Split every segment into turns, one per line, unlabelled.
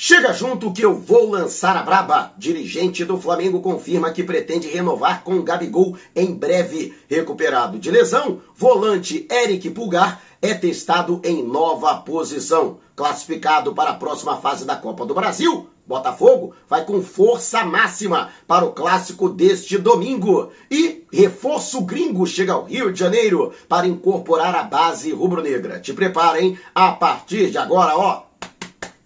Chega junto que eu vou lançar a braba. Dirigente do Flamengo confirma que pretende renovar com Gabigol em breve. Recuperado de lesão, volante Eric Pulgar é testado em nova posição. Classificado para a próxima fase da Copa do Brasil, Botafogo vai com força máxima para o clássico deste domingo. E reforço gringo chega ao Rio de Janeiro para incorporar a base rubro-negra. Te preparem a partir de agora, ó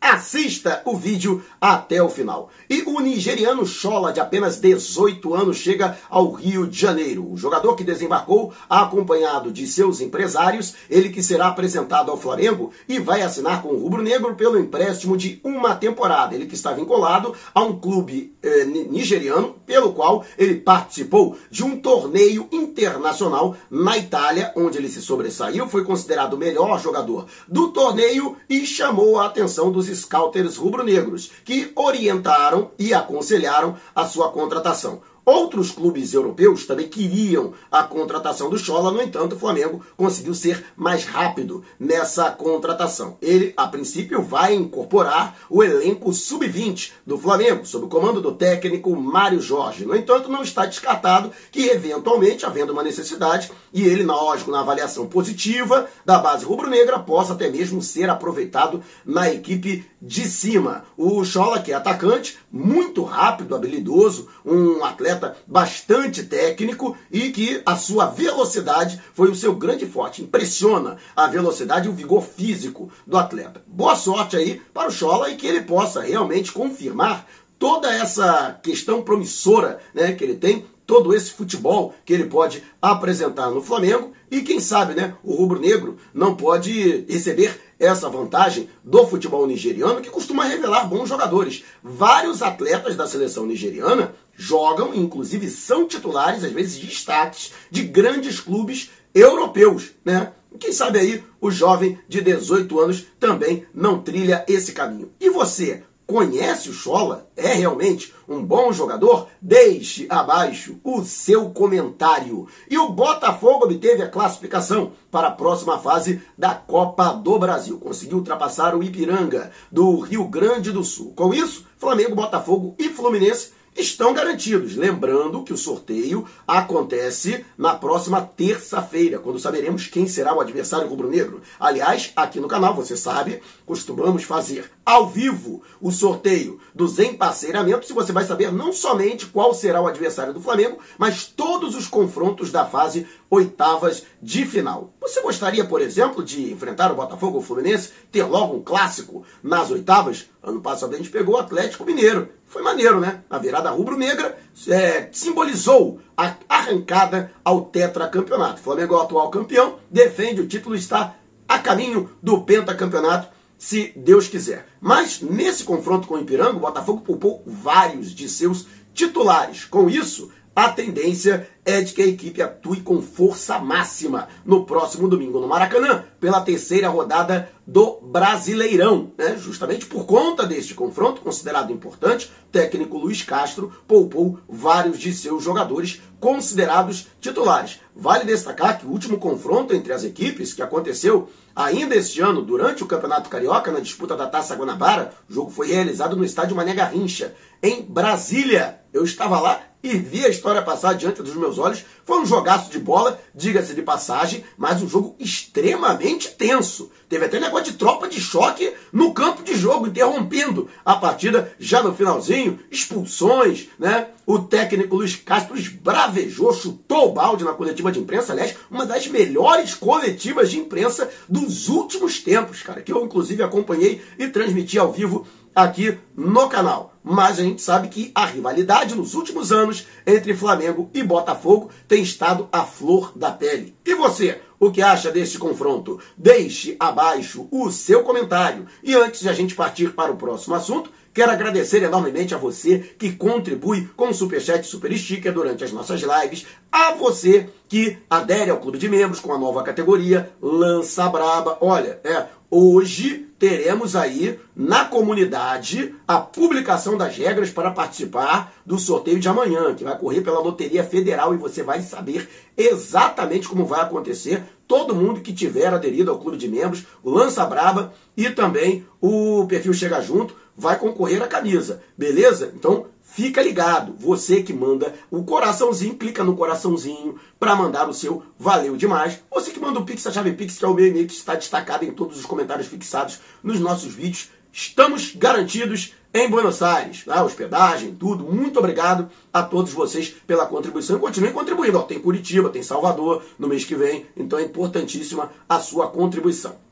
Assista o vídeo até o final. E o nigeriano Chola, de apenas 18 anos, chega ao Rio de Janeiro. O jogador que desembarcou, acompanhado de seus empresários, ele que será apresentado ao Flamengo e vai assinar com o Rubro Negro pelo empréstimo de uma temporada. Ele que está vinculado a um clube eh, nigeriano, pelo qual ele participou de um torneio internacional na Itália, onde ele se sobressaiu, foi considerado o melhor jogador do torneio e chamou a atenção dos scouters rubro-negros, que orientaram e aconselharam a sua contratação. Outros clubes europeus também queriam a contratação do Chola, no entanto, o Flamengo conseguiu ser mais rápido nessa contratação. Ele, a princípio, vai incorporar o elenco sub-20 do Flamengo, sob o comando do técnico Mário Jorge. No entanto, não está descartado que, eventualmente, havendo uma necessidade, e ele, lógico, na avaliação positiva da base rubro-negra, possa até mesmo ser aproveitado na equipe de cima. O Chola, que é atacante, muito rápido, habilidoso, um atleta bastante técnico e que a sua velocidade foi o seu grande forte. Impressiona a velocidade e o vigor físico do atleta. Boa sorte aí para o Chola e que ele possa realmente confirmar toda essa questão promissora né, que ele tem todo esse futebol que ele pode apresentar no Flamengo e quem sabe, né, o rubro-negro não pode receber essa vantagem do futebol nigeriano que costuma revelar bons jogadores. Vários atletas da seleção nigeriana jogam, inclusive são titulares, às vezes destaques de grandes clubes europeus, né? Quem sabe aí o jovem de 18 anos também não trilha esse caminho. E você, conhece o Chola? É realmente um bom jogador? Deixe abaixo o seu comentário. E o Botafogo obteve a classificação para a próxima fase da Copa do Brasil. Conseguiu ultrapassar o Ipiranga do Rio Grande do Sul. Com isso, Flamengo, Botafogo e Fluminense estão garantidos. Lembrando que o sorteio acontece na próxima terça-feira, quando saberemos quem será o adversário rubro-negro. Aliás, aqui no canal, você sabe, costumamos fazer ao vivo o sorteio dos emparceiramentos e você vai saber não somente qual será o adversário do Flamengo, mas todos os confrontos da fase oitavas de final. Você gostaria, por exemplo, de enfrentar o Botafogo ou o Fluminense, ter logo um clássico nas oitavas? Ano passado a gente pegou o Atlético Mineiro. Foi maneiro, né? A virada rubro-negra é, simbolizou a arrancada ao tetracampeonato. O Flamengo é o atual campeão, defende o título, está a caminho do pentacampeonato, se Deus quiser. Mas nesse confronto com o Ipiranga, o Botafogo poupou vários de seus titulares. Com isso, a tendência é de que a equipe atue com força máxima no próximo domingo no Maracanã, pela terceira rodada do Brasileirão. Né? Justamente por conta deste confronto, considerado importante, o técnico Luiz Castro poupou vários de seus jogadores considerados titulares. Vale destacar que o último confronto entre as equipes, que aconteceu ainda este ano, durante o Campeonato Carioca, na disputa da Taça Guanabara, o jogo foi realizado no estádio Mané Garrincha, em Brasília. Eu estava lá e vi a história passar diante dos meus olhos. Foi um jogaço de bola, diga-se de passagem, mas um jogo extremamente tenso. Teve até negócio de tropa de choque no campo de jogo, interrompendo a partida já no finalzinho, expulsões, né? O técnico Luiz Castro esbravejou, chutou o balde na coletiva de imprensa, aliás, uma das melhores coletivas de imprensa dos últimos tempos, cara, que eu inclusive acompanhei e transmiti ao vivo aqui no canal. Mas a gente sabe que a rivalidade nos últimos anos entre Flamengo e Botafogo tem estado à flor da pele. E você, o que acha desse confronto? Deixe abaixo o seu comentário. E antes de a gente partir para o próximo assunto, Quero agradecer enormemente a você que contribui com o Superchat Super Sticker durante as nossas lives, a você que adere ao clube de membros com a nova categoria Lança Braba. Olha, é, hoje teremos aí na comunidade a publicação das regras para participar do sorteio de amanhã, que vai correr pela Loteria Federal e você vai saber exatamente como vai acontecer. Todo mundo que tiver aderido ao clube de membros, o Lança Braba e também o perfil Chega Junto vai concorrer à camisa, beleza? Então Fica ligado, você que manda o coraçãozinho, clica no coraçãozinho para mandar o seu valeu demais. Você que manda o Pix, a chave Pix, que é o meu e-mail que está destacado em todos os comentários fixados nos nossos vídeos. Estamos garantidos em Buenos Aires, tá? hospedagem, tudo. Muito obrigado a todos vocês pela contribuição. Continuem contribuindo. Ó, tem Curitiba, tem Salvador no mês que vem, então é importantíssima a sua contribuição.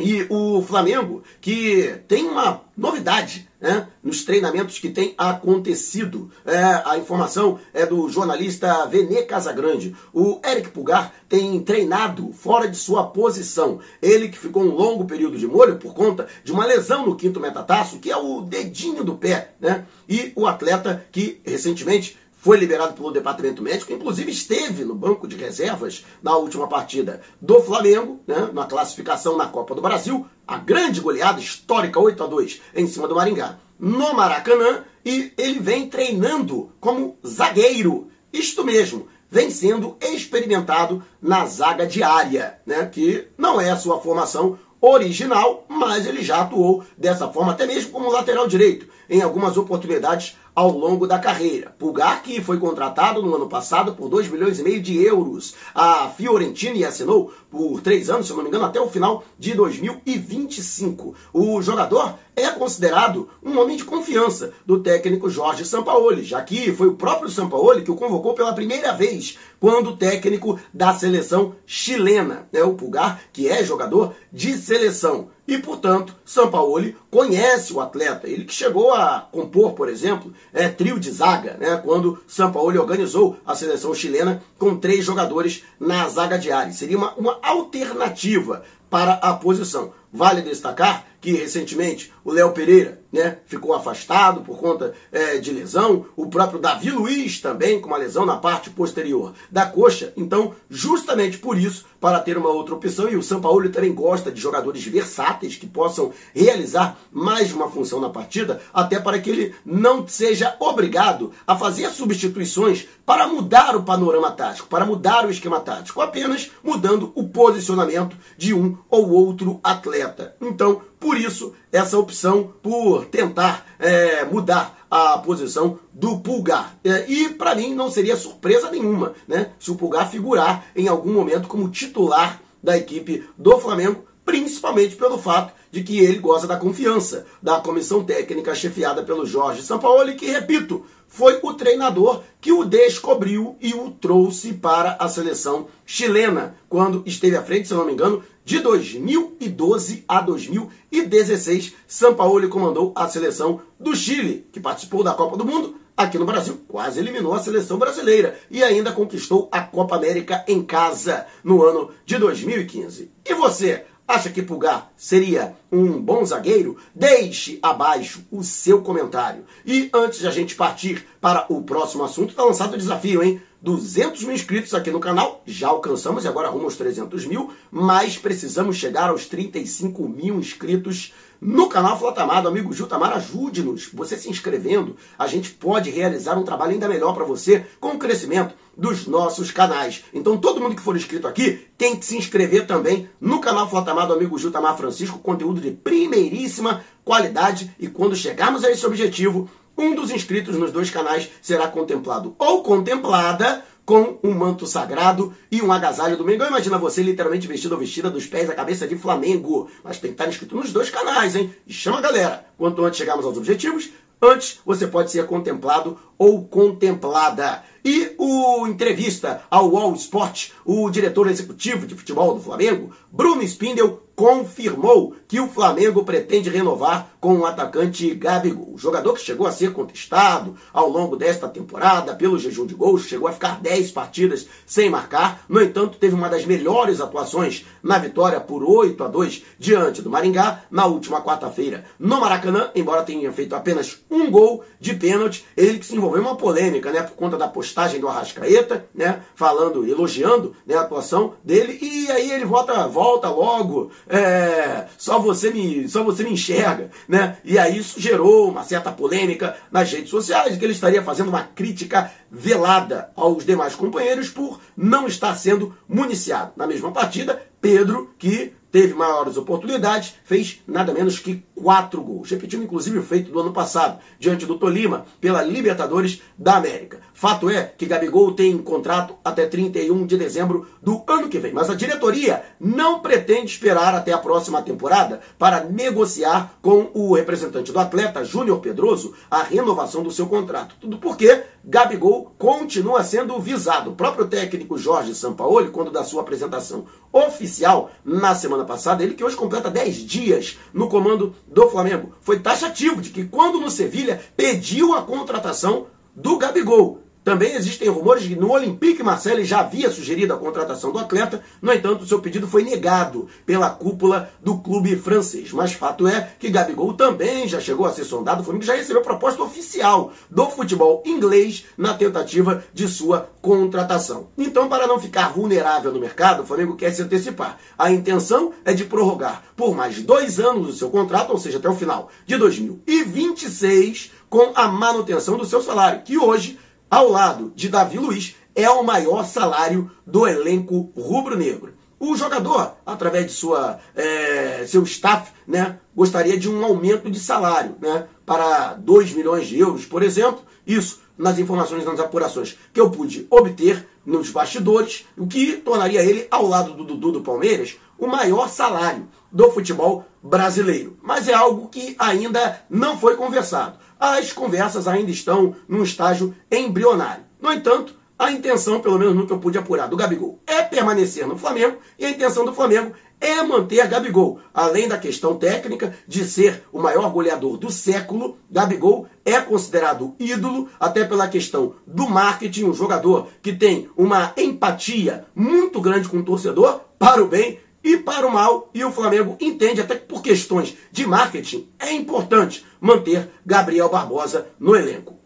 E o Flamengo, que tem uma novidade né, nos treinamentos que tem acontecido. É, a informação é do jornalista Vene Casagrande. O Eric Pulgar tem treinado fora de sua posição. Ele que ficou um longo período de molho por conta de uma lesão no quinto metatarso, que é o dedinho do pé. Né? E o atleta que recentemente foi liberado pelo departamento médico, inclusive esteve no banco de reservas na última partida do Flamengo, né, na classificação na Copa do Brasil, a grande goleada histórica 8 a 2 em cima do Maringá, no Maracanã, e ele vem treinando como zagueiro. Isto mesmo, vem sendo experimentado na zaga diária, né, que não é a sua formação original, mas ele já atuou dessa forma, até mesmo como lateral direito, em algumas oportunidades ao longo da carreira. Pulgar, que foi contratado no ano passado por 2 milhões e meio de euros. A Fiorentina assinou por três anos, se não me engano, até o final de 2025. O jogador é considerado um homem de confiança do técnico Jorge Sampaoli, já que foi o próprio Sampaoli que o convocou pela primeira vez quando técnico da seleção chilena. É o Pulgar, que é jogador de seleção. E, portanto, Sampaoli conhece o atleta. Ele que chegou a compor, por exemplo, é, trio de zaga, né, quando Sampaoli organizou a seleção chilena com três jogadores na zaga diária. Seria uma, uma alternativa para a posição. Vale destacar que recentemente o Léo Pereira né, ficou afastado por conta é, de lesão, o próprio Davi Luiz também com uma lesão na parte posterior da coxa. Então, justamente por isso, para ter uma outra opção, e o São Paulo também gosta de jogadores versáteis que possam realizar mais uma função na partida, até para que ele não seja obrigado a fazer substituições para mudar o panorama tático, para mudar o esquema tático, apenas mudando o posicionamento de um ou outro atleta. Então, por isso, essa opção por tentar é, mudar a posição do Pulgar. É, e para mim não seria surpresa nenhuma né, se o Pulgar figurar em algum momento como titular da equipe do Flamengo, principalmente pelo fato de que ele goza da confiança da comissão técnica chefiada pelo Jorge Sampaoli, que, repito, foi o treinador que o descobriu e o trouxe para a seleção chilena, quando esteve à frente, se não me engano, de 2012 a 2016. Sampaoli comandou a seleção do Chile, que participou da Copa do Mundo aqui no Brasil, quase eliminou a seleção brasileira e ainda conquistou a Copa América em casa no ano de 2015. E você? Acha que Pulgar seria um bom zagueiro? Deixe abaixo o seu comentário. E antes de a gente partir para o próximo assunto, está lançado o desafio, hein? 200 mil inscritos aqui no canal, já alcançamos e agora rumo aos 300 mil, mas precisamos chegar aos 35 mil inscritos no canal Flotamado. Amigo Jutamar, ajude-nos. Você se inscrevendo, a gente pode realizar um trabalho ainda melhor para você com o crescimento dos nossos canais. Então todo mundo que for inscrito aqui tem que se inscrever também no canal Flotamado Amigo Jutamar Francisco, conteúdo de primeiríssima qualidade e quando chegarmos a esse objetivo, um dos inscritos nos dois canais será contemplado ou contemplada com um manto sagrado e um agasalho do Mengão. Imagina você literalmente vestido ou vestida dos pés à cabeça de Flamengo. Mas tem que estar inscrito nos dois canais, hein? E chama a galera. Quanto antes chegarmos aos objetivos, antes você pode ser contemplado ou contemplada. E o entrevista ao All Sport, o diretor executivo de futebol do Flamengo, Bruno Spindel, confirmou que o Flamengo pretende renovar com o atacante Gabigol. O jogador que chegou a ser contestado ao longo desta temporada pelo jejum de gols, chegou a ficar 10 partidas sem marcar. No entanto, teve uma das melhores atuações na vitória por 8 a 2 diante do Maringá na última quarta-feira no Maracanã, embora tenha feito apenas um gol de pênalti. Ele que se envolveu em uma polêmica, né, por conta da postagem do Arrascaeta, né, falando, elogiando né, a atuação dele, e aí ele volta, volta logo é, só você me só você me enxerga, né? E aí isso gerou uma certa polêmica nas redes sociais, que ele estaria fazendo uma crítica velada aos demais companheiros por não estar sendo municiado. Na mesma partida, Pedro, que teve maiores oportunidades, fez nada menos que quatro gols, repetindo inclusive o feito do ano passado, diante do Tolima, pela Libertadores da América. Fato é que Gabigol tem contrato até 31 de dezembro do ano que vem, mas a diretoria não pretende esperar até a próxima temporada para negociar com o representante do atleta, Júnior Pedroso, a renovação do seu contrato. Tudo porque Gabigol continua sendo visado. O próprio técnico Jorge Sampaoli, quando da sua apresentação oficial na semana passada, ele que hoje completa 10 dias no comando do Flamengo, foi taxativo de que quando no Sevilha pediu a contratação do Gabigol. Também existem rumores que no Olympique Marseille já havia sugerido a contratação do atleta, no entanto, seu pedido foi negado pela cúpula do clube francês. Mas fato é que Gabigol também já chegou a ser sondado, o Flamengo já recebeu proposta oficial do futebol inglês na tentativa de sua contratação. Então, para não ficar vulnerável no mercado, o Flamengo quer se antecipar. A intenção é de prorrogar por mais dois anos o seu contrato, ou seja, até o final de 2026, com a manutenção do seu salário, que hoje ao lado de Davi Luiz, é o maior salário do elenco rubro-negro. O jogador, através de sua, é, seu staff, né, gostaria de um aumento de salário né, para 2 milhões de euros, por exemplo. Isso nas informações, nas apurações que eu pude obter nos bastidores, o que tornaria ele, ao lado do Dudu do Palmeiras, o maior salário do futebol brasileiro. Mas é algo que ainda não foi conversado. As conversas ainda estão num estágio embrionário. No entanto, a intenção, pelo menos no que eu pude apurar, do Gabigol é permanecer no Flamengo e a intenção do Flamengo é manter Gabigol. Além da questão técnica de ser o maior goleador do século, Gabigol é considerado ídolo, até pela questão do marketing, um jogador que tem uma empatia muito grande com o torcedor, para o bem e para o mal, e o Flamengo entende até que por questões de marketing é importante manter Gabriel Barbosa no elenco.